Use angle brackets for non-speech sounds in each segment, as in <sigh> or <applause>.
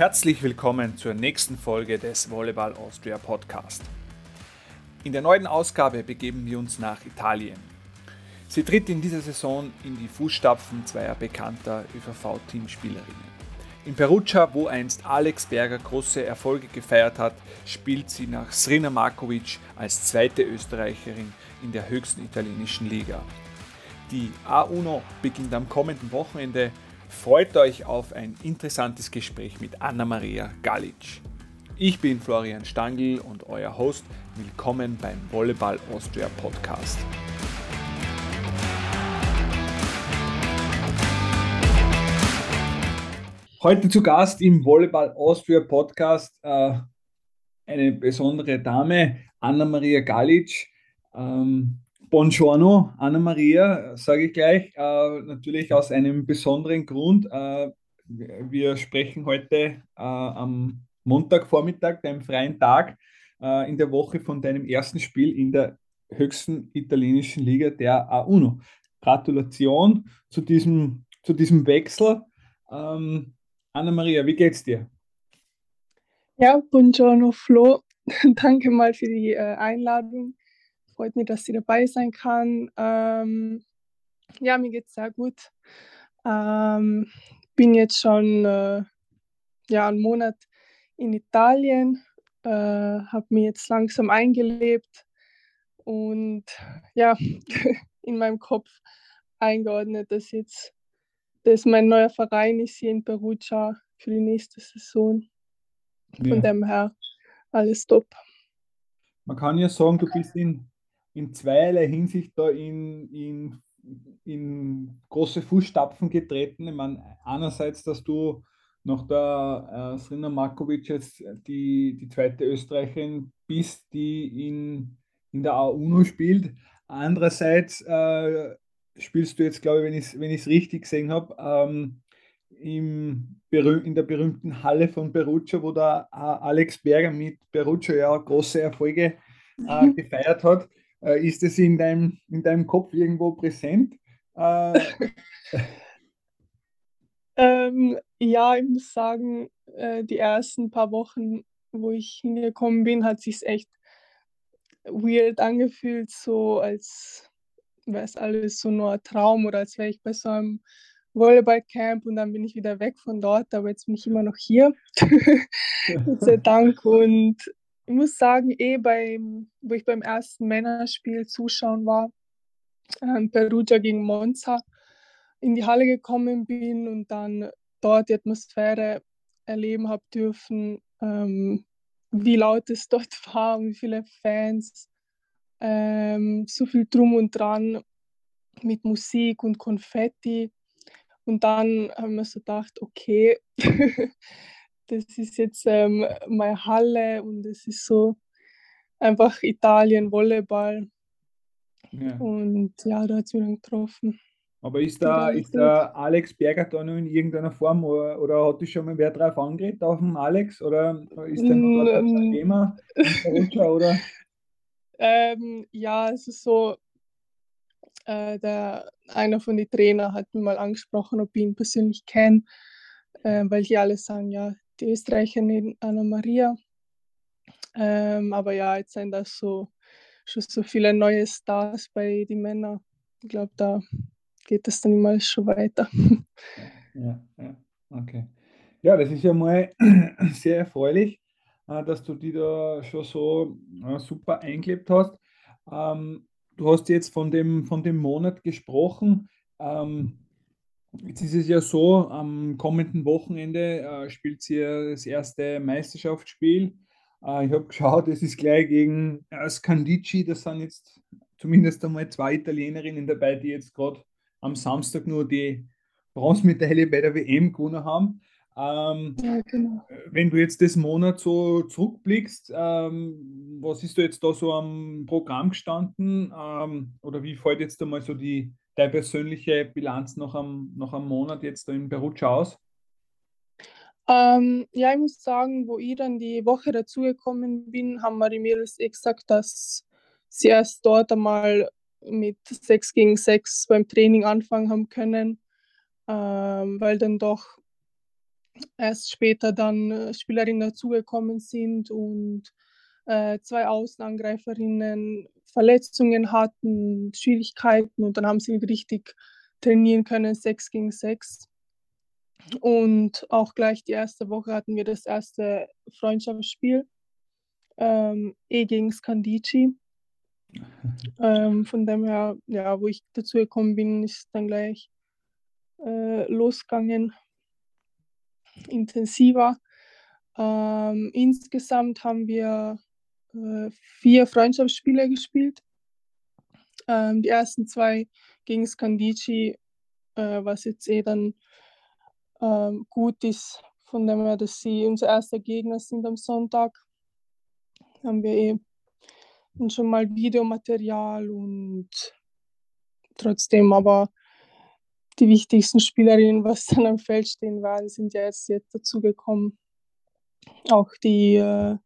Herzlich willkommen zur nächsten Folge des Volleyball Austria Podcast. In der neuen Ausgabe begeben wir uns nach Italien. Sie tritt in dieser Saison in die Fußstapfen zweier bekannter ÖVV-Teamspielerinnen. In Perugia, wo einst Alex Berger große Erfolge gefeiert hat, spielt sie nach Srina Markovic als zweite Österreicherin in der höchsten italienischen Liga. Die A1 beginnt am kommenden Wochenende Freut euch auf ein interessantes Gespräch mit Anna-Maria Galic. Ich bin Florian Stangl und euer Host. Willkommen beim Volleyball Austria Podcast. Heute zu Gast im Volleyball Austria Podcast äh, eine besondere Dame, Anna-Maria Galic. Ähm, Buongiorno, Anna-Maria, sage ich gleich, äh, natürlich aus einem besonderen Grund. Äh, wir sprechen heute äh, am Montagvormittag, dem freien Tag, äh, in der Woche von deinem ersten Spiel in der höchsten italienischen Liga der A1. Gratulation zu diesem, zu diesem Wechsel. Ähm, Anna-Maria, wie geht's dir? Ja, buongiorno Flo. <laughs> Danke mal für die äh, Einladung freut mich, dass ich dabei sein kann. Ähm, ja, mir geht es sehr gut. Ähm, bin jetzt schon äh, ja, einen Monat in Italien, äh, habe mich jetzt langsam eingelebt und ja, <laughs> in meinem Kopf eingeordnet, dass jetzt das mein neuer Verein ist hier in Perugia für die nächste Saison. Von ja. dem her alles top. Man kann ja sagen, du bist in in zweierlei Hinsicht da in, in, in große Fußstapfen getreten. Ich meine, einerseits, dass du nach der äh, Srina Markovic jetzt die, die zweite Österreicherin bist, die in, in der A1 spielt. Andererseits äh, spielst du jetzt, glaube ich, wenn ich es wenn richtig gesehen habe, ähm, im, in der berühmten Halle von Perugia, wo der äh, Alex Berger mit Perugia ja große Erfolge äh, mhm. gefeiert hat. Äh, ist es in deinem, in deinem Kopf irgendwo präsent? Äh, <laughs> ähm, ja, ich muss sagen, äh, die ersten paar Wochen, wo ich hingekommen bin, hat sich echt weird angefühlt, so als wäre es alles so nur ein Traum oder als wäre ich bei so einem Volleyballcamp und dann bin ich wieder weg von dort, aber jetzt bin ich immer noch hier. <laughs> <laughs> Gott sei Dank. Und muss sagen, eh beim, wo ich beim ersten Männerspiel zuschauen war, ähm, Perugia gegen Monza, in die Halle gekommen bin und dann dort die Atmosphäre erleben habe dürfen, ähm, wie laut es <laughs> dort war und wie viele Fans, ähm, so viel drum und dran mit Musik und Konfetti. Und dann haben wir so gedacht, okay, <laughs> das ist jetzt ähm, meine Halle und es ist so einfach Italien, Volleyball. Ja. Und ja, da hat es mich dann getroffen. Aber ist da, ist da Alex Berger da noch in irgendeiner Form oder, oder hat dich schon mal wer drauf angeredet auf dem Alex? Oder ist der noch dort ein Thema oder? <laughs> Ähm, ja, es ist so, äh, der, einer von den Trainern hat mich mal angesprochen, ob ich ihn persönlich kenne, äh, weil die alle sagen, ja, die Österreicherin Anna Maria. Ähm, aber ja, jetzt sind das so schon so viele neue Stars bei den Männern. Ich glaube, da geht es dann immer schon weiter. Ja, ja, okay. Ja, das ist ja mal <clears throat> sehr erfreulich, äh, dass du die da schon so äh, super eingelebt hast. Ähm, du hast jetzt von dem, von dem Monat gesprochen. Jetzt ist es ja so, am kommenden Wochenende äh, spielt sie das erste Meisterschaftsspiel. Äh, ich habe geschaut, es ist gleich gegen äh, Scandici. Das sind jetzt zumindest einmal zwei Italienerinnen dabei, die jetzt gerade am Samstag nur die Bronzemedaille bei der WM gewonnen haben. Ähm, ja, genau. Wenn du jetzt das Monat so zurückblickst, ähm, was ist da jetzt da so am Programm gestanden? Ähm, oder wie fällt jetzt einmal so die, deine persönliche Bilanz noch am, noch am Monat jetzt in Perugia aus? Ähm, ja, ich muss sagen, wo ich dann die Woche dazugekommen bin, haben wir die Mädels eh gesagt, dass sie erst dort einmal mit 6 gegen 6 beim Training anfangen haben können, ähm, weil dann doch erst später dann äh, Spielerinnen dazugekommen sind und zwei Außenangreiferinnen Verletzungen hatten, Schwierigkeiten und dann haben sie richtig trainieren können, 6 gegen 6. Und auch gleich die erste Woche hatten wir das erste Freundschaftsspiel, ähm, eh gegen Scandici. ähm, von dem her, ja, wo ich dazu gekommen bin, ist dann gleich äh, losgegangen, intensiver. Ähm, insgesamt haben wir äh, vier Freundschaftsspiele gespielt. Ähm, die ersten zwei gegen Scandici, äh, was jetzt eh dann ähm, gut ist, von dem her, dass sie unser erster Gegner sind am Sonntag. Haben wir eh schon mal Videomaterial und trotzdem aber die wichtigsten Spielerinnen, was dann am Feld stehen werden, sind ja jetzt, jetzt dazugekommen. Auch die äh,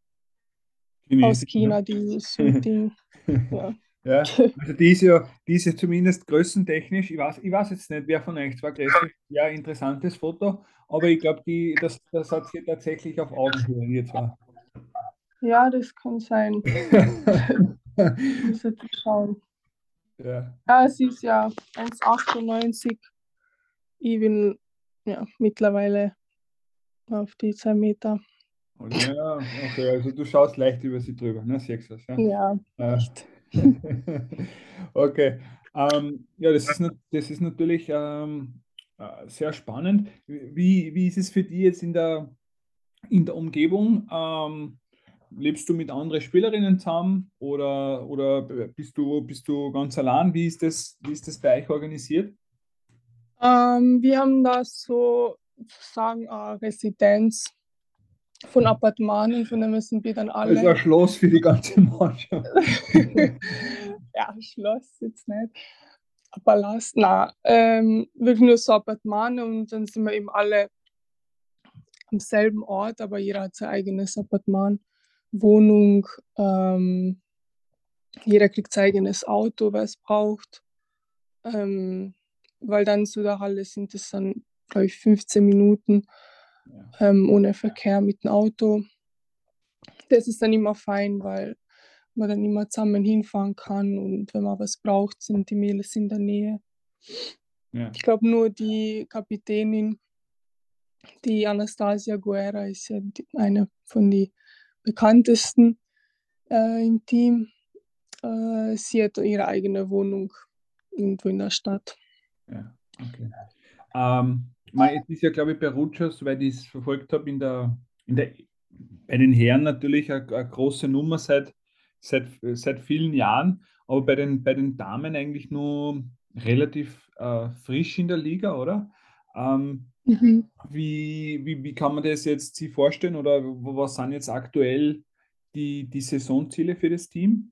aus China, die Shooting. <laughs> ja. ja. also die ist ja, die ist ja zumindest größentechnisch, ich weiß, ich weiß jetzt nicht, wer von euch zwar größer ja, interessantes Foto, aber ich glaube, das, das hat sie tatsächlich auf Augenhöhe, ihr zwar. Ja, das kann sein. <laughs> muss jetzt schauen. Ja. ja, es ist ja 1,98. Ich bin ja mittlerweile auf die 2 Meter. Ja, okay, also du schaust leicht über sie drüber, ne? Siehst du das, ja? Ja, äh. <laughs> okay. Ähm, ja, das ist, das ist natürlich ähm, äh, sehr spannend. Wie, wie ist es für dich jetzt in der, in der Umgebung? Ähm, lebst du mit anderen Spielerinnen zusammen oder, oder bist, du, bist du ganz allein? Wie ist das, wie ist das bei euch organisiert? Ähm, wir haben da so sozusagen eine Residenz von Appartementen, von dem sind wir dann alle. Das ist ein Schloss für die ganze Mannschaft. <laughs> ja, Schloss jetzt nicht. Palast, nein. Ähm, wirklich nur so Appartementen und dann sind wir eben alle am selben Ort, aber jeder hat sein eigenes Appartement. Wohnung. Ähm, jeder kriegt sein eigenes Auto, wer es braucht. Ähm, weil dann zu der Halle sind es dann, glaube ich, 15 Minuten ja. ähm, ohne Verkehr mit dem Auto. Das ist dann immer fein, weil man dann immer zusammen hinfahren kann und wenn man was braucht, sind die Mädels in der Nähe. Ja. Ich glaube nur die Kapitänin, die Anastasia Guerra, ist ja die, eine von den bekanntesten äh, im Team. Äh, sie hat ihre eigene Wohnung irgendwo in der Stadt. Ja, okay. Ähm, es ist ja, glaube ich, bei Rutschers, weil ich es verfolgt habe, in der, in der, bei den Herren natürlich eine, eine große Nummer seit, seit, seit vielen Jahren, aber bei den, bei den Damen eigentlich nur relativ äh, frisch in der Liga, oder? Ähm, Mhm. Wie, wie, wie kann man das jetzt sich vorstellen oder was sind jetzt aktuell die, die Saisonziele für das Team?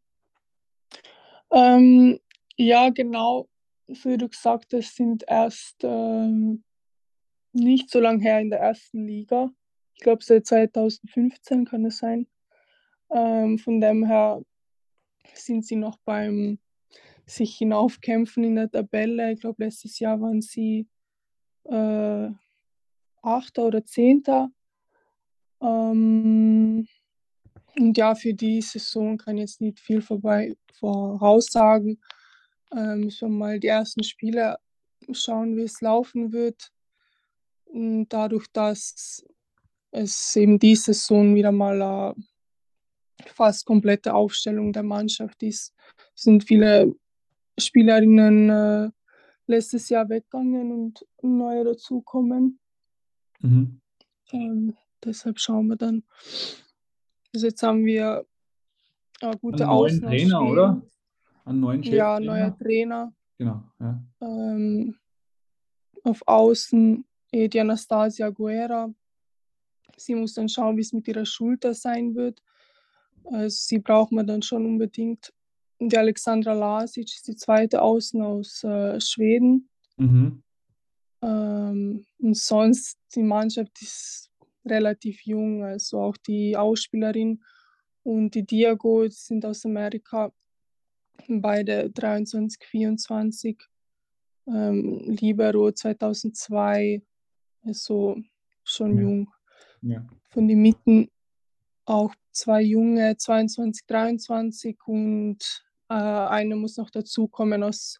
Ähm, ja, genau, wie du gesagt hast, sind erst ähm, nicht so lange her in der ersten Liga. Ich glaube, seit 2015 kann es sein. Ähm, von dem her sind sie noch beim sich hinaufkämpfen in der Tabelle. Ich glaube, letztes Jahr waren sie äh, Achter oder Zehnter. Ähm, und ja, für die Saison kann ich jetzt nicht viel vorbei voraussagen. Ähm, schon mal die ersten Spiele schauen, wie es laufen wird. Und dadurch, dass es eben die Saison wieder mal eine fast komplette Aufstellung der Mannschaft ist, sind viele Spielerinnen äh, letztes Jahr weggegangen und neue dazukommen. Mhm. Ähm, deshalb schauen wir dann. Also jetzt haben wir äh, gute Einen neuen Trainer, oder? Einen neuen Chef Ja, neuer Trainer. Genau, ja. Ähm, auf Außen die Anastasia Guerra. Sie muss dann schauen, wie es mit ihrer Schulter sein wird. Also sie braucht man dann schon unbedingt. Die Alexandra Lasic ist die zweite Außen aus äh, Schweden. Mhm. Ähm, und sonst, die Mannschaft ist relativ jung, also auch die Ausspielerin und die Diago sind aus Amerika, beide 23, 24. Ähm, Libero 2002, also schon Ja. jung. Ja. Von den Mitten auch zwei junge, 22, 23 und äh, eine muss noch dazukommen aus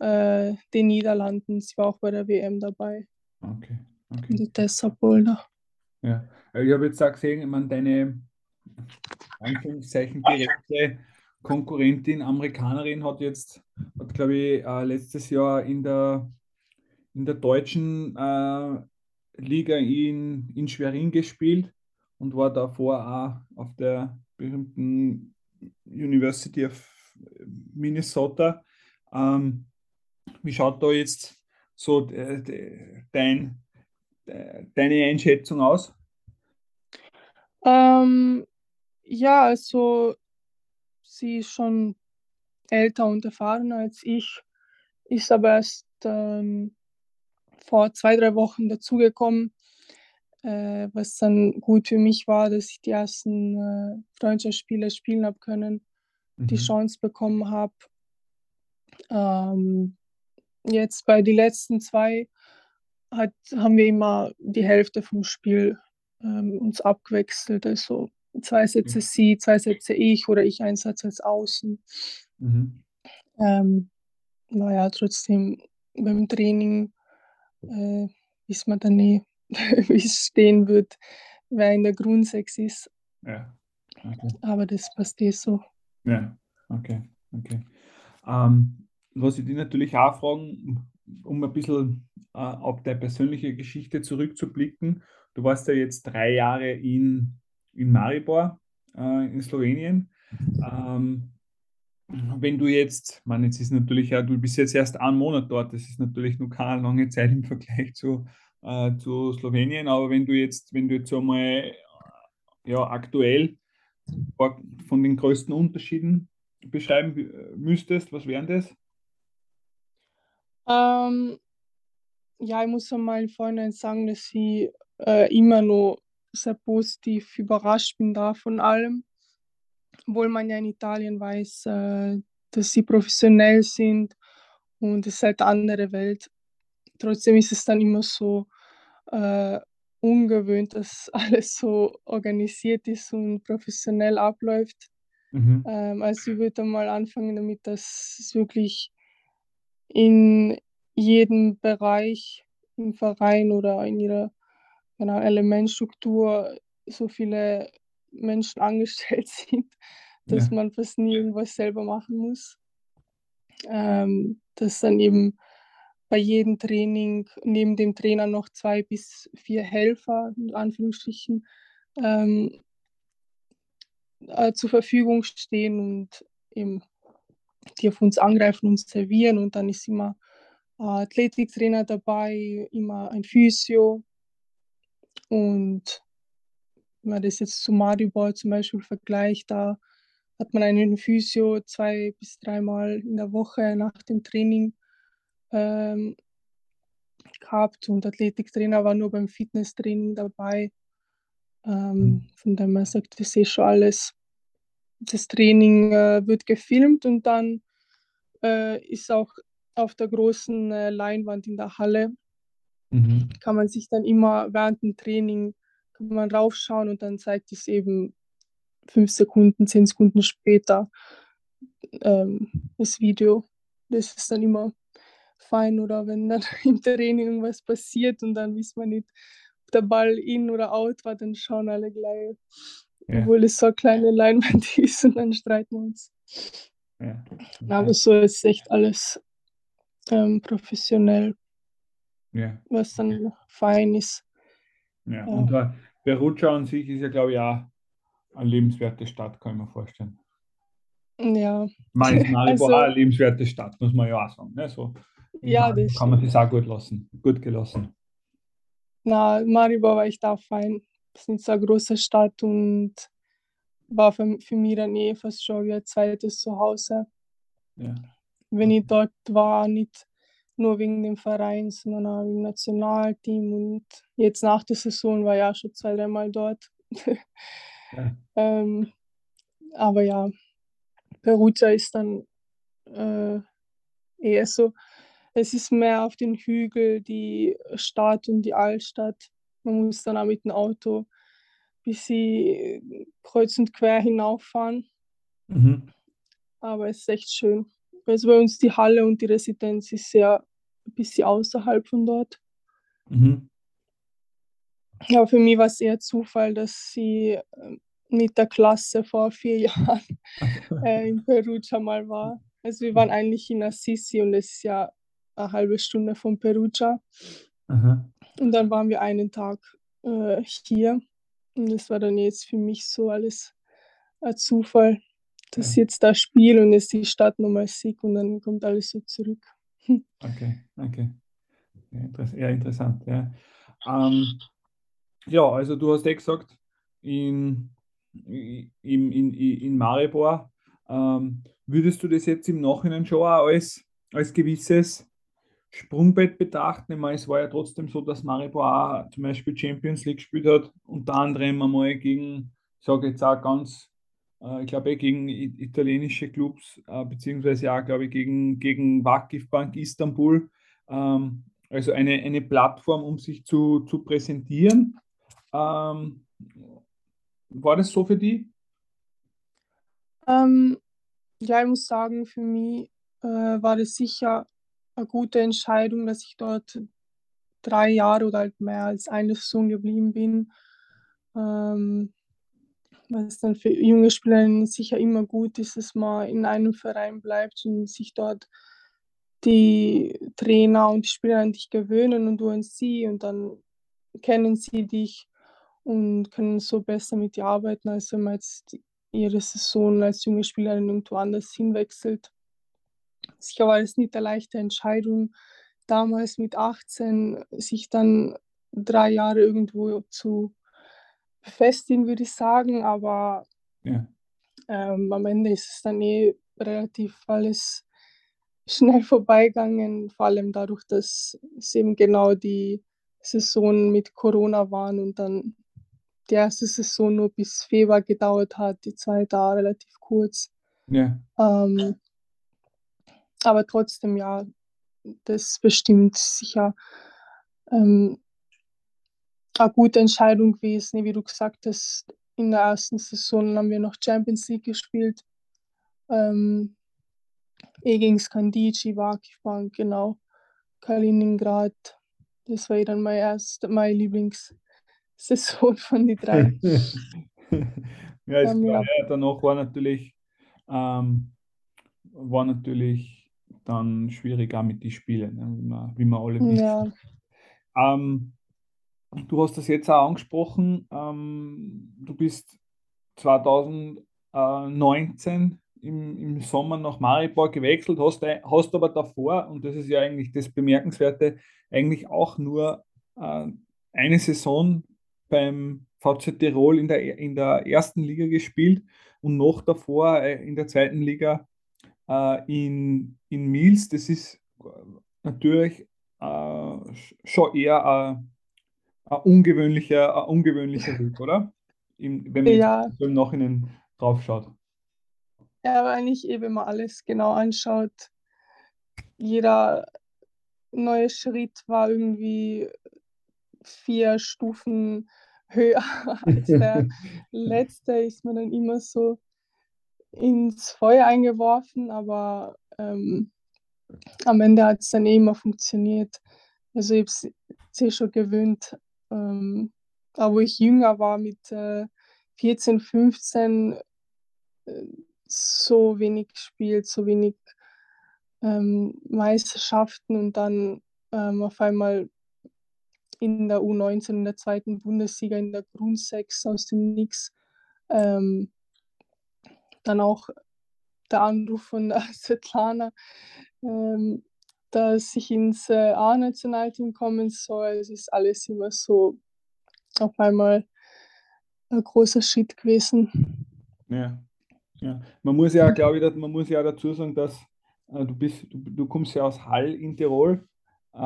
äh, den Niederlanden. Sie war auch bei der WM dabei, Okay. Okay. die Tessa Polder. Ja. Äh, Ich habe jetzt auch gesehen, ich meine, deine Anführungszeichen direkte Konkurrentin, Amerikanerin, hat jetzt, hat glaube ich, äh, letztes Jahr in der, in der deutschen äh, Liga in, in Schwerin gespielt und war davor auch auf der berühmten University of Minnesota. Ähm, wie schaut da jetzt so äh, de- dein, de- deine Einschätzung aus? Ähm, ja, also sie ist schon älter und erfahrener als ich, ist aber erst ähm, vor zwei, drei Wochen dazugekommen, äh, was dann gut für mich war, dass ich die ersten äh, Freundschaftsspiele spielen habe können, die Mhm. Chance bekommen habe. Ähm, jetzt bei den letzten zwei hat, haben wir immer die Hälfte vom Spiel ähm, uns abgewechselt. Also zwei Sätze Okay. sie, zwei Sätze ich oder ich einen Satz als Außen. Mhm. Ähm, naja, trotzdem beim Training äh, ist man dann nie, <laughs> wie es stehen wird, wer in der Grundsechs ist. Ja. Okay. Aber das passt eh so. Ja. Okay. Okay. Ähm, was ich dich natürlich auch fragen, um ein bisschen äh, auf deine persönliche Geschichte zurückzublicken. Du warst ja jetzt drei Jahre in, in Maribor, äh, in Slowenien. Ähm, wenn du jetzt, man, jetzt ist natürlich ja, du bist jetzt erst einen Monat dort, das ist natürlich noch keine lange Zeit im Vergleich zu, äh, zu Slowenien, aber wenn du jetzt, wenn du jetzt einmal äh, ja, aktuell von den größten Unterschieden beschreiben müsstest, was wären das? Ähm, ja, ich muss einmal vorhin sagen, dass ich äh, immer noch sehr positiv überrascht bin da von allem. Obwohl man ja in Italien weiß, äh, dass sie professionell sind und es ist halt eine andere Welt. Trotzdem ist es dann immer so äh, ungewöhnt, <laughs> dass alles so organisiert ist und professionell abläuft. Mhm. Ähm, also ich würde mal anfangen damit, dass es wirklich in jedem Bereich im Verein oder in ihrer genau, Elementstruktur so viele Menschen angestellt <laughs> sind, dass Ja. man fast nie irgendwas selber machen muss. Ähm, dass dann eben bei jedem Training neben dem Trainer noch zwei bis vier Helfer, in Anführungsstrichen, ähm, äh, zur Verfügung stehen und eben die auf uns angreifen und servieren. Und dann ist immer äh, Athletiktrainer dabei, immer ein Physio. Und wenn man das jetzt zu Maribor zum Beispiel vergleicht, da hat man einen Physio zwei bis dreimal in der Woche nach dem Training ähm, gehabt und Athletiktrainer war nur beim Fitnesstraining dabei. Ähm, von dem her sagt, das eh schon alles. Das Training äh, wird gefilmt und dann äh, ist auch auf der großen äh, Leinwand in der Halle, Mhm. kann man sich dann immer während dem Training kann man raufschauen und dann zeigt es eben fünf Sekunden, zehn Sekunden später ähm, das Video. Das ist dann immer fein oder wenn dann <laughs> im Training irgendwas passiert und dann wissen wir nicht, ob der Ball in oder out war, dann schauen alle gleich, Ja. obwohl es so eine kleine Leinwand <laughs> ist und dann streiten wir uns. Ja. Aber Okay. so ist echt alles ähm, professionell, Ja. was dann fein ist. Ja. Ja. Und äh, Perugia an sich ist ja, glaube ich, auch eine lebenswerte Stadt, kann ich mir vorstellen. Ja, Maribor <laughs> Also- auch eine lebenswerte Stadt, muss man ja auch sagen. Ne? So, ja, Maribor das kann man sich auch gut lassen, gut gelassen. Na, Maribor war echt auch fein. Das ist nicht so eine große Stadt und war für, für mich dann eh fast schon wie ein zweites Zuhause. Ja. Wenn ich dort war, nicht nur wegen dem Verein, sondern auch im Nationalteam und jetzt nach der Saison war ich auch schon zwei, dreimal dort. Ja. <laughs> ähm, aber ja, Perugia ist dann äh, eher so, es ist mehr auf den Hügel die Stadt und die Altstadt Man muss dann auch mit dem Auto bis sie kreuz und quer hinauffahren. Mhm. Aber es ist echt schön. Also bei uns die Halle und die Residenz ist sehr ein bisschen außerhalb von dort. Mhm. Aber für mich war es eher Zufall, dass sie ähm, mit der Klasse vor vier <laughs> Jahren <laughs> äh, in Perugia mal war. Also wir waren eigentlich in Assisi und es ist ja eine halbe Stunde von Perugia. Aha. Und dann waren wir einen Tag äh, hier. Und das war dann jetzt für mich so alles ein Zufall, dass ja. jetzt da Spiel und es die Stadt nochmal sieht und dann kommt alles so zurück. <laughs> Okay, okay. Ja, interessant. Ja. Ähm, ja, also du hast ja gesagt, in, in, in, in Maribor, ähm, würdest du das jetzt im Nachhinein schon auch als, als gewisses Sprungbrett betrachten? Ich meine, es war ja trotzdem so, dass Maribor auch zum Beispiel Champions League gespielt hat, unter anderem einmal gegen, ich sage jetzt auch ganz, ich glaube gegen italienische Clubs, äh, beziehungsweise auch, glaube ich, gegen, gegen Vakif Bank Istanbul. Ähm, also eine, eine Plattform, um sich zu, zu präsentieren. Ähm, war das so für die? Ähm, ja, ich muss sagen, für mich äh, war das sicher eine gute Entscheidung, dass ich dort drei Jahre oder halt mehr als eine Saison geblieben bin. Ähm, was dann für junge Spieler sicher immer gut ist, dass man in einem Verein bleibt und sich dort die Trainer und die Spieler an dich gewöhnen und du an sie und dann kennen sie dich und können so besser mit dir arbeiten, als wenn man jetzt ihre Saison als junge Spielerin irgendwo anders hinwechselt. Sicher war es nicht eine leichte Entscheidung, damals mit 18 sich dann drei Jahre irgendwo zu befestigen, würde ich sagen, aber ja. ähm, am Ende ist es dann eh relativ alles schnell <laughs> vorbeigegangen, vor allem dadurch, dass es eben genau die Saison mit Corona waren und dann die erste Saison nur bis Februar gedauert hat, die zweite auch relativ kurz. Ja. Ähm, aber trotzdem, ja, das bestimmt sicher ähm, eine gute Entscheidung gewesen. Wie du gesagt hast, in der ersten Saison haben wir noch Champions League gespielt. Ähm, eh gegen Skandici, Vakifbank, genau. Kaliningrad. Das war eh dann mein erst, meine Lieblingssaison <laughs> von den drei. <laughs> ja, ist ähm, klar. Ja. danach war natürlich, ähm, war natürlich dann schwierig auch mit den Spielen, ne, wie, wir, wie wir alle wissen. Ja. Ähm, du hast das jetzt auch angesprochen, ähm, du bist 2019 im, im Sommer nach Maribor gewechselt, hast, hast aber davor, und das ist ja eigentlich das Bemerkenswerte, eigentlich auch nur äh, eine Saison beim VZ Tirol in der, in der ersten Liga gespielt und noch davor äh, in der zweiten Liga äh, in, in Mils. Das ist natürlich äh, schon eher ein, ungewöhnlicher, ein ungewöhnlicher Weg, oder? Im, wenn man ja. im Nachhinein drauf schaut. Ja, aber eigentlich eben, wenn man alles genau anschaut, jeder neue Schritt war irgendwie vier Stufen höher <laughs> als der <laughs> letzte, ist man dann immer so ins Feuer eingeworfen, aber ähm, am Ende hat es dann eh immer funktioniert. Also ich habe es eh schon gewöhnt. Ähm, aber wo ich jünger war, mit äh, 14, 15, äh, so wenig gespielt, so wenig ähm, Meisterschaften und dann ähm, auf einmal in der U19 in der zweiten Bundesliga in der Grundsechs aus dem Nix. Ähm, dann auch der Anruf von <laughs> Svetlana, ähm, dass ich ins äh, A-Nationalteam kommen soll. Es ist alles immer so auf einmal ein großer Schritt gewesen. Ja, ja. Man muss ja, glaube ich, man muss ja dazu sagen, dass äh, du bist, du, du, kommst ja aus Hall in Tirol äh,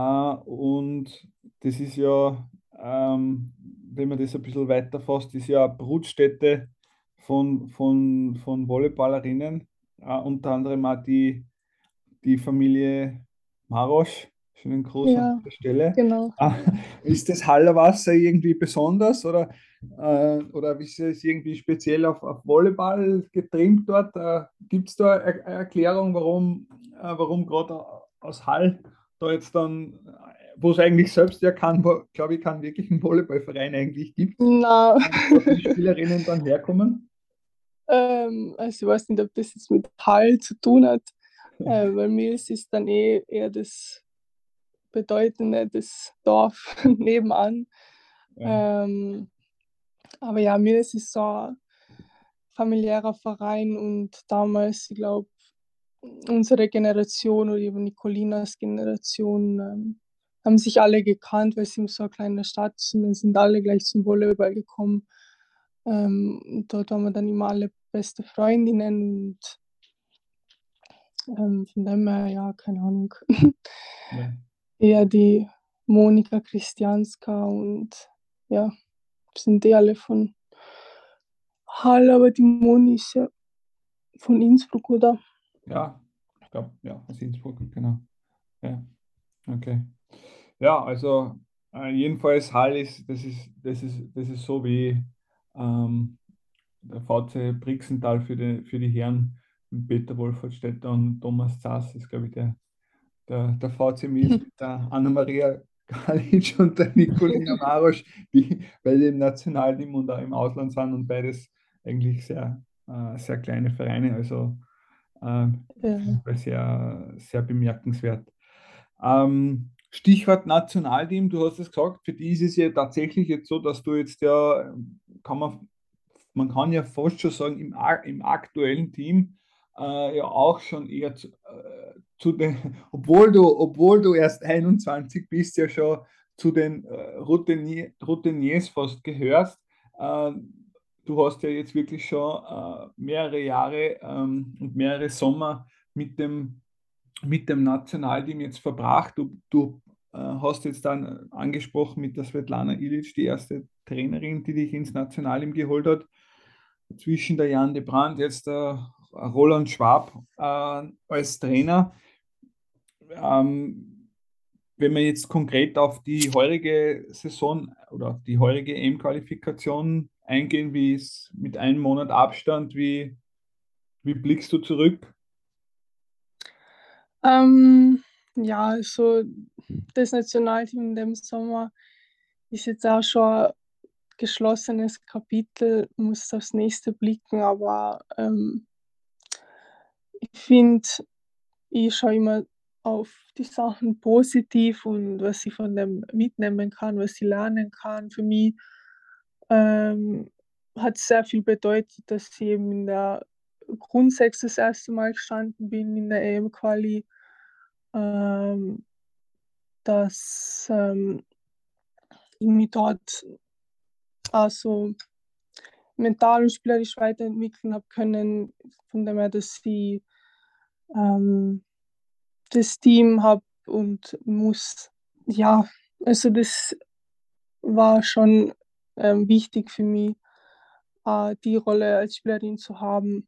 und das ist ja, ähm, wenn man das ein bisschen weiter fasst, ist ja Brutstätte von, von, von Volleyballerinnen, äh, unter anderem auch die, die Familie Marosch. Schönen Gruß Ja, an der Stelle. genau. Ah, Ist das Hallerwasser irgendwie besonders oder, äh, oder ist es irgendwie speziell auf, auf Volleyball getrimmt dort? Äh, Gibt es da eine Erklärung, warum, äh, warum gerade aus Hall da jetzt dann, äh, wo es eigentlich selbst ja kann, glaube ich, keinen wirklichen Volleyballverein eigentlich gibt, Na, wo die Spielerinnen dann herkommen? <laughs> ähm, also ich weiß nicht, ob das jetzt mit Hall zu tun hat, äh, <laughs> weil mir ist es dann eh eher das Bedeutende, das Dorf <laughs> nebenan. Ja, Ähm, aber ja, mir ist es so ein familiärer Verein und damals, ich glaube, unsere Generation oder eben Nicolinas Generation ähm, haben sich alle gekannt, weil sie in so einer kleinen Stadt sind. Dann sind alle gleich zum Volleyball gekommen. Ähm, dort waren wir dann immer alle beste Freundinnen und ähm, von dem her, ja, keine Ahnung. ja. <laughs> Eher die Monika Christianska und ja, sind die alle von Hall, aber die Moni ist ja von Innsbruck, oder? Ja, ich glaube, ja, aus Innsbruck, genau. Ja, okay. Ja, also äh, jedenfalls Hall ist, das ist, das ist, das ist so wie ähm, der VC Brixental für die, für die Herren Peter Wolfertstädter und Thomas Zass ist, glaube ich, der, der, der VC <laughs> Mies mit der Anna-Maria Galic und der Nicolina <laughs> Marosch, die beide im Nationalteam und auch im Ausland sind und beides eigentlich sehr, äh, sehr kleine Vereine. Also ähm, Ja. sehr, sehr bemerkenswert. Ähm, Stichwort Nationalteam, du hast es gesagt, für die ist es ja tatsächlich jetzt so, dass du jetzt ja, kann man, man kann ja fast schon sagen, im, im aktuellen Team äh, ja auch schon eher zu, äh, zu den, <laughs> obwohl du, obwohl du erst 21 bist, ja schon zu den äh, Routinier, Routiniers fast gehörst. Äh, du hast ja jetzt wirklich schon äh, mehrere Jahre ähm, und mehrere Sommer mit dem, mit dem Nationalteam jetzt verbracht. Du, du äh, hast jetzt dann angesprochen mit der Svetlana Ilic, die erste Trainerin, die dich ins Nationalteam geholt hat. Zwischen der Jan de Brandt, jetzt der Roland Schwab äh, als Trainer. Ähm, wenn wir jetzt konkret auf die heurige Saison oder die heurige EM-Qualifikation eingehen, wie es mit einem Monat Abstand, wie, wie blickst du zurück? Ähm, ja, also das Nationalteam in dem Sommer ist jetzt auch schon ein geschlossenes Kapitel, muss aufs nächste blicken, aber ähm, finde, ich schaue immer auf die Sachen positiv und was ich von dem mitnehmen kann, was ich lernen kann. Für mich ähm, hat sehr viel bedeutet, dass ich eben in der Grundsechs das erste Mal gestanden bin in der EM-Quali, ähm, dass ähm, ich mich dort also mental und spielerisch weiterentwickeln habe können, von dem her, dass ich ähm, das Team habe und muss, ja, also das war schon ähm, wichtig für mich, äh, die Rolle als Spielerin zu haben,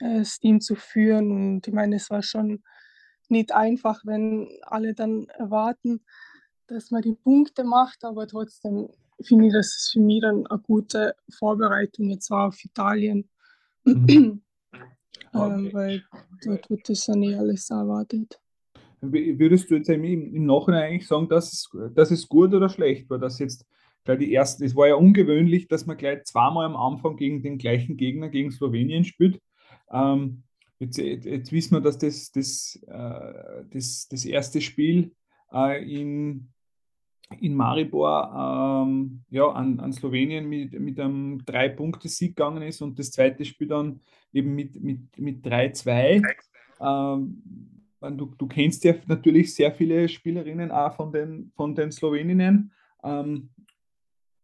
äh, das Team zu führen. Und ich meine, es war schon nicht einfach, wenn alle dann erwarten, dass man die Punkte macht, aber trotzdem finde ich, dass es für mich dann eine gute Vorbereitung jetzt war auf Italien, Mhm. Ähm, Okay. weil dort wird das ja nicht alles erwartet. Würdest du jetzt im, im Nachhinein eigentlich sagen, dass es, dass es gut oder schlecht war, dass jetzt gleich die ersten, es war ja ungewöhnlich, dass man gleich zweimal am Anfang gegen den gleichen Gegner, gegen Slowenien spielt. Ähm, jetzt, jetzt jetzt wissen wir, dass das, das, äh, das, das erste Spiel äh, in, in Maribor ähm, ja, an, an Slowenien mit, mit einem Drei-Punkte-Sieg gegangen ist und das zweite Spiel dann eben mit, mit, mit 3-2. Ähm, du, du kennst ja natürlich sehr viele Spielerinnen auch von den, von den Sloweninnen. Ähm,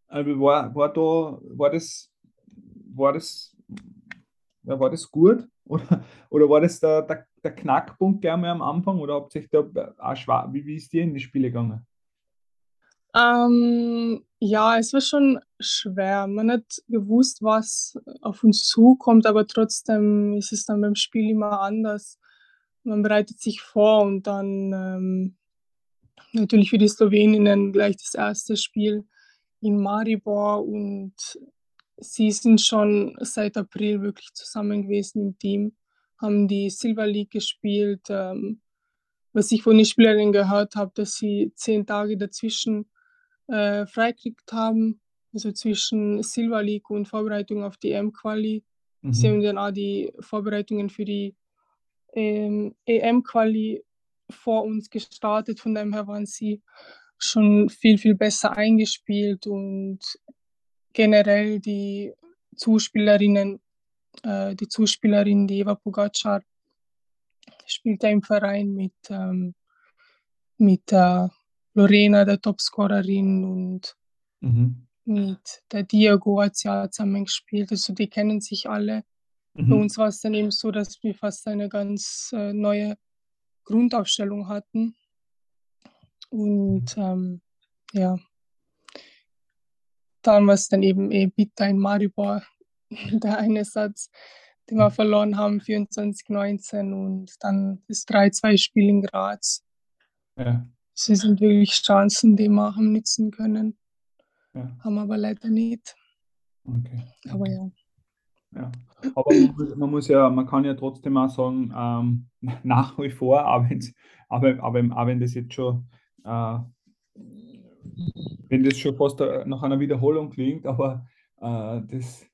aber war, war, da, war, das, war, das, ja, war das gut? <laughs> Oder, oder war das der, der, der Knackpunkt gleich mal am Anfang? Oder habt ihr da auch schwer, wie, wie ist dir in die Spiele gegangen? Ähm, ja, es war schon schwer. Man hat gewusst, was auf uns zukommt, aber trotzdem ist es dann beim Spiel immer anders. Man bereitet sich vor und dann ähm, natürlich für die Sloweninnen gleich das erste Spiel in Maribor und sie sind schon seit April wirklich zusammen gewesen im Team, haben die Silver League gespielt. Ähm, was ich von den Spielerinnen gehört habe, dass sie zehn Tage dazwischen äh, freikriegt haben, also zwischen Silver League und Vorbereitung auf die EM-Quali. Mhm. Sie haben dann auch die Vorbereitungen für die ähm, EM-Quali vor uns gestartet. Von daher waren sie schon viel, viel besser eingespielt und generell die Zuspielerinnen, äh, die Zuspielerin, die Eva Pogacar, spielt im Verein mit, ähm, mit äh, Lorena, der Topscorerin, und mhm. mit der Diego hat sie auch zusammen gespielt. Also die kennen sich alle. Mhm. Bei uns war es dann eben so, dass wir fast eine ganz äh, neue Grundaufstellung hatten. Und ähm, ja, dann war es dann eben eh bitter in Maribor, <laughs> der eine Satz, den wir verloren haben, 24-19 und dann das 3-2-Spiel in Graz. Ja. Sie sind wirklich Chancen, die wir haben nützen können. Ja. Haben aber leider nicht. Okay. Aber ja. Ja. Aber man muss, man muss, ja, man kann ja trotzdem auch sagen, ähm, <laughs> nach wie vor, auch, aber, aber, auch wenn das jetzt schon, äh, wenn das schon fast nach einer Wiederholung klingt, aber äh, das,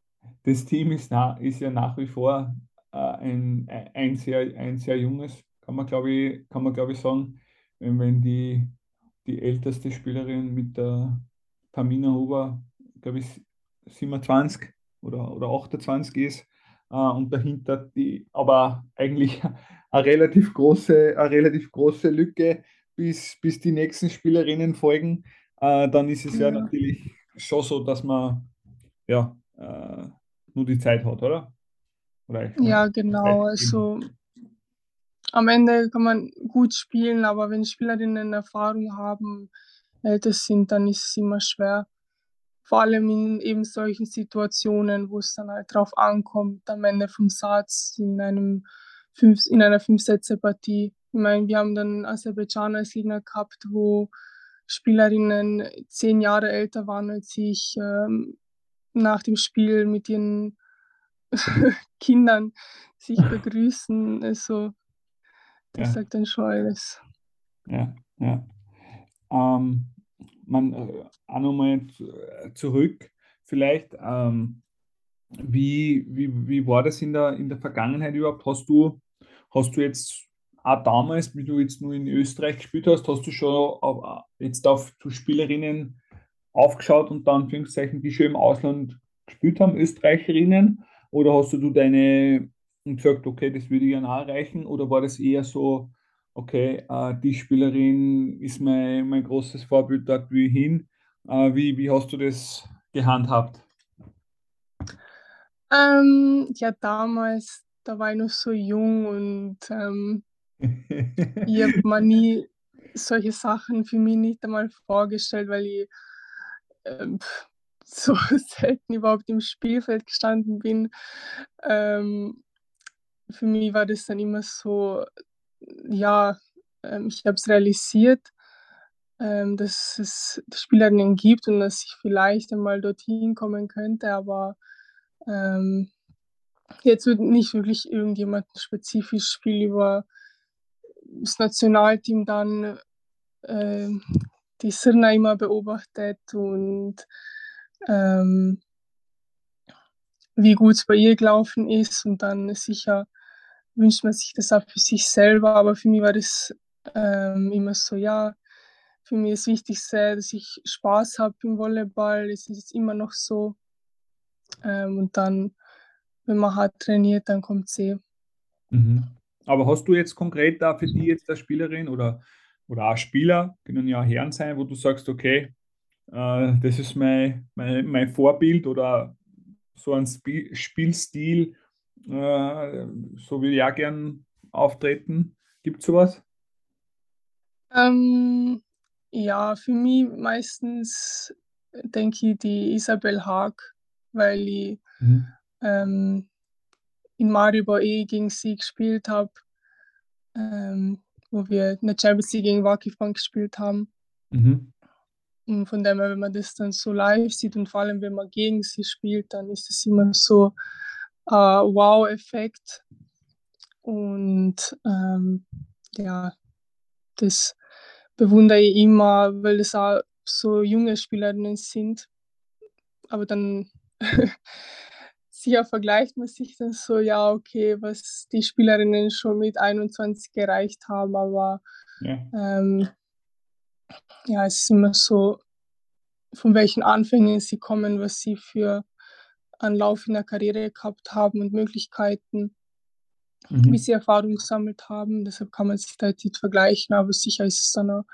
das Team ist, na, ist ja nach wie vor äh, ein, ein, sehr, ein sehr junges, kann man glaube ich, kann man, glaub ich sagen, wenn, die, die älteste Spielerin mit der Tamina Huber, glaube ich, 27 oder, oder 28 ist äh, und dahinter die, aber eigentlich <laughs> eine relativ große, eine relativ große Lücke, bis, bis die nächsten Spielerinnen folgen, äh, dann ist es ja. ja. natürlich schon so, dass man ja äh, nur die Zeit hat, oder? oder ja, genau. Also am Ende kann man gut spielen, aber wenn Spielerinnen Erfahrung haben, älter sind, dann ist es immer schwer vor allem in eben solchen Situationen, wo es dann halt drauf ankommt, am Ende vom Satz in einem fünf, in einer Fünf-Sätze-Partie. Ich meine, wir haben dann Aserbaidschan als Gegner gehabt, wo Spielerinnen zehn Jahre älter waren als ich, ähm, nach dem Spiel mit ihren <laughs> Kindern sich <laughs> begrüßen. Also, das ja. sagt dann schon alles. Ja, ja. Ähm, man, äh, auch nochmal zurück, vielleicht, ähm, wie, wie, wie war das in der, in der Vergangenheit überhaupt? Hast du, hast du jetzt auch damals, wie du jetzt nur in Österreich gespielt hast, hast du schon auf, jetzt auf zu Spielerinnen aufgeschaut und dann Anführungszeichen, die schon im Ausland gespielt haben, Österreicherinnen? Oder hast du deine und gesagt, okay, das würde ich gerne auch erreichen? Oder war das eher so, okay, äh, die Spielerin ist mein, mein großes Vorbild, dort wie hin. Äh, wie, wie hast du das gehandhabt? Ähm, ja, damals, da war ich noch so jung und ähm, <laughs> ich habe mir nie solche Sachen für mich nicht einmal vorgestellt, weil ich ähm, so <laughs> selten überhaupt im Spielfeld gestanden bin. Ähm, für mich war das dann immer so, ja, ähm, ich habe es realisiert, ähm, dass es Spielerinnen gibt und dass ich vielleicht einmal dorthin kommen könnte, aber ähm, jetzt wird nicht wirklich irgendjemand spezifisch viel über das Nationalteam dann äh, die Sirna immer beobachtet und ähm, wie gut es bei ihr gelaufen ist und dann sicher wünscht man sich das auch für sich selber, aber für mich war das ähm, immer so, ja, für mich ist wichtig sehr, dass ich Spaß habe im Volleyball, es ist jetzt immer noch so ähm, und dann, wenn man hart trainiert, dann kommt es eh. Mhm. Aber hast du jetzt konkret da für die jetzt als Spielerin oder, oder auch Spieler, können ja Herren sein, wo du sagst, okay, äh, das ist mein, mein, mein Vorbild oder so ein Spiel, Spielstil, äh, so will ich auch gern auftreten. Gibt es sowas? Ähm, ja, für mich meistens denke ich die Isabel Haag, weil ich mhm. ähm, in Maribor eh gegen sie gespielt habe. Ähm, wo wir in der Champions League gegen Wakifan gespielt haben. Mhm. Und von dem her, wenn man das dann so live sieht und vor allem, wenn man gegen sie spielt, dann ist es immer so uh, Wow-Effekt. Und ähm, ja, das bewundere ich immer, weil es auch so junge Spielerinnen sind. Aber dann <laughs> sicher vergleicht man sich dann so, ja, okay, was die Spielerinnen schon mit 21 erreicht haben, aber ja, ähm, ja es ist immer so, von welchen Anfängen sie kommen, was sie für einen Lauf in der Karriere gehabt haben und Möglichkeiten, mhm. wie sie Erfahrung gesammelt haben. Deshalb kann man sich da nicht vergleichen, aber sicher ist es dann eine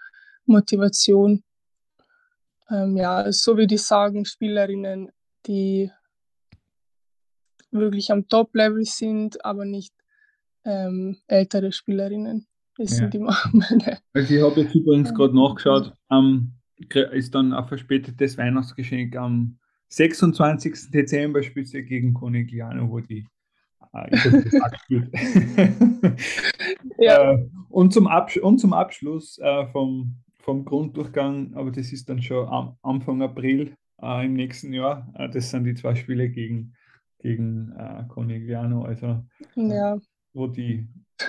Motivation. Ähm, ja, so wie die sagen, Spielerinnen, die wirklich am Top-Level sind, aber nicht ähm, ältere Spielerinnen. Das ja. sind immer meine. Also ich habe jetzt übrigens gerade nachgeschaut, ähm, ist dann ein verspätetes Weihnachtsgeschenk am 26. Dezember spielt sie gegen Conigliano, wo die äh, <laughs> ja. äh, und, zum und zum Abschluss äh, vom, vom Grunddurchgang, aber das ist dann schon am Anfang April äh, im nächsten Jahr, äh, das sind die zwei Spiele gegen gegen äh, Conigliano, also ja. wo die <laughs>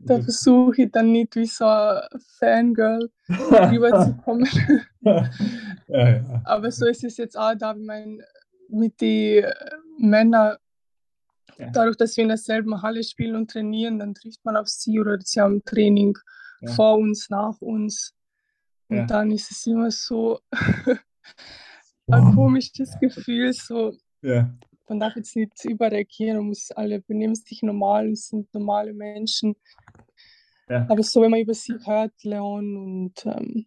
da versuche ich dann nicht wie so ein Fangirl rüberzukommen. <laughs> ja, ja. Aber so ist es jetzt auch da, ich meine, mit den Männern, ja. dadurch, dass wir in derselben Halle spielen und trainieren, dann trifft man auf sie oder sie haben Training vor uns, nach uns. Und dann ist es immer so <laughs> ein komisches Gefühl, so man darf jetzt nicht überreagieren, man muss alle benehmen sich normal und sind normale Menschen. Ja. Aber so, wenn man über sie hört, Leon und ähm,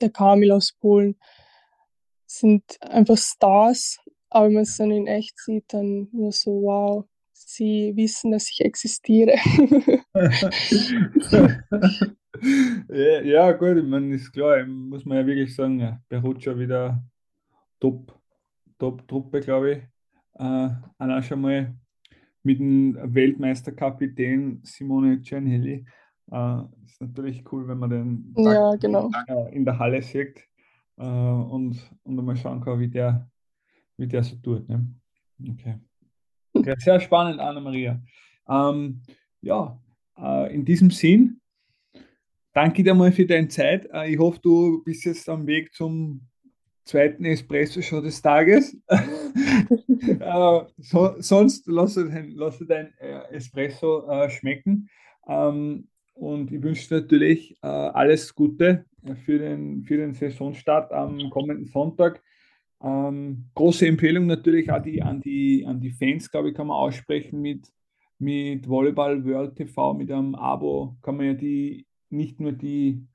der Kamil aus Polen, sind einfach Stars. Aber wenn man es dann in echt sieht, dann nur so, wow, sie wissen, dass ich existiere. ja, <laughs> ja, gut, ich meine, ist klar, muss man ja wirklich sagen, Peruccia wieder top, top Truppe, glaube ich äh, auch schon mal mit dem Weltmeisterkapitän Simone Gianelli. Äh, ist natürlich cool, wenn man den ja, genau. in der Halle sieht äh, und, und mal schauen kann, wie der, wie der so tut. Ne? Okay. Ja, sehr spannend, Anna-Maria. Ähm, ja, äh, in diesem Sinn, danke dir mal für deine Zeit. Äh, ich hoffe, du bist jetzt am Weg zum zweiten Espresso-Show des Tages. <laughs> äh, so, sonst lass dein, lass dein äh, Espresso äh, schmecken. Ähm, und ich wünsche natürlich äh, alles Gute für den, für den Saisonstart am kommenden Sonntag. Ähm, große Empfehlung natürlich auch die, an, die, an die Fans, glaube ich, kann man aussprechen mit, mit Volleyball World TV, mit einem Abo kann man ja die nicht nur die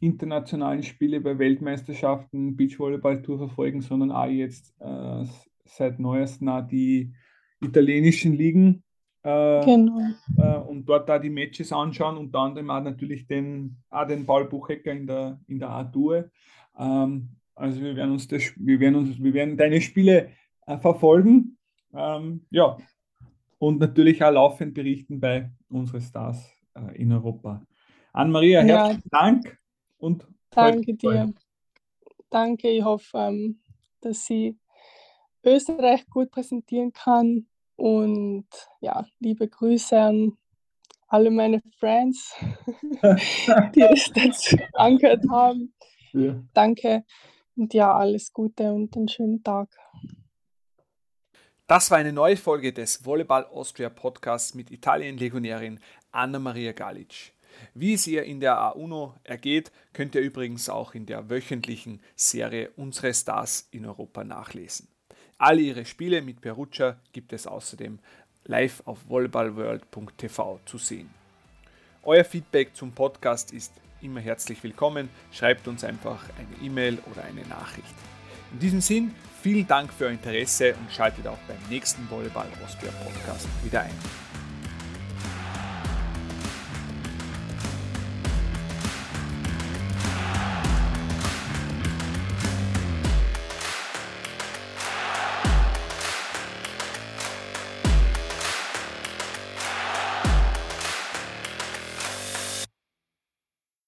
internationalen Spiele bei Weltmeisterschaften Beachvolleyball-Tour verfolgen, sondern auch jetzt äh, seit neuestem die italienischen Ligen äh, genau. äh, und dort da die Matches anschauen, unter anderem auch natürlich den, auch den Paul Buchecker in der, in der A-Tour. Ähm, also wir werden uns das, wir werden uns, wir werden deine Spiele äh, verfolgen. Ähm, ja, und natürlich auch laufend berichten bei unseren Stars äh, in Europa. Anne-Maria, herzlichen ja. Dank und danke dir. Danke, ich hoffe, ähm, dass sie Österreich gut präsentieren kann. Und ja, liebe Grüße an alle meine Friends, <laughs> die es dazu angehört haben. Ja. Danke und ja, alles Gute und einen schönen Tag. Das war eine neue Folge des Volleyball Austria Podcasts mit Italien-Legionärin Anna-Maria Galic. Wie es ihr in der A1 ergeht, könnt ihr übrigens auch in der wöchentlichen Serie Unsere Stars in Europa nachlesen. Alle ihre Spiele mit Perugia gibt es außerdem live auf volleyballworld.tv zu sehen. Euer Feedback zum Podcast ist immer herzlich willkommen. Schreibt uns einfach eine E-Mail oder eine Nachricht. In diesem Sinn, vielen Dank für euer Interesse und schaltet auch beim nächsten Volleyball Austria Podcast wieder ein.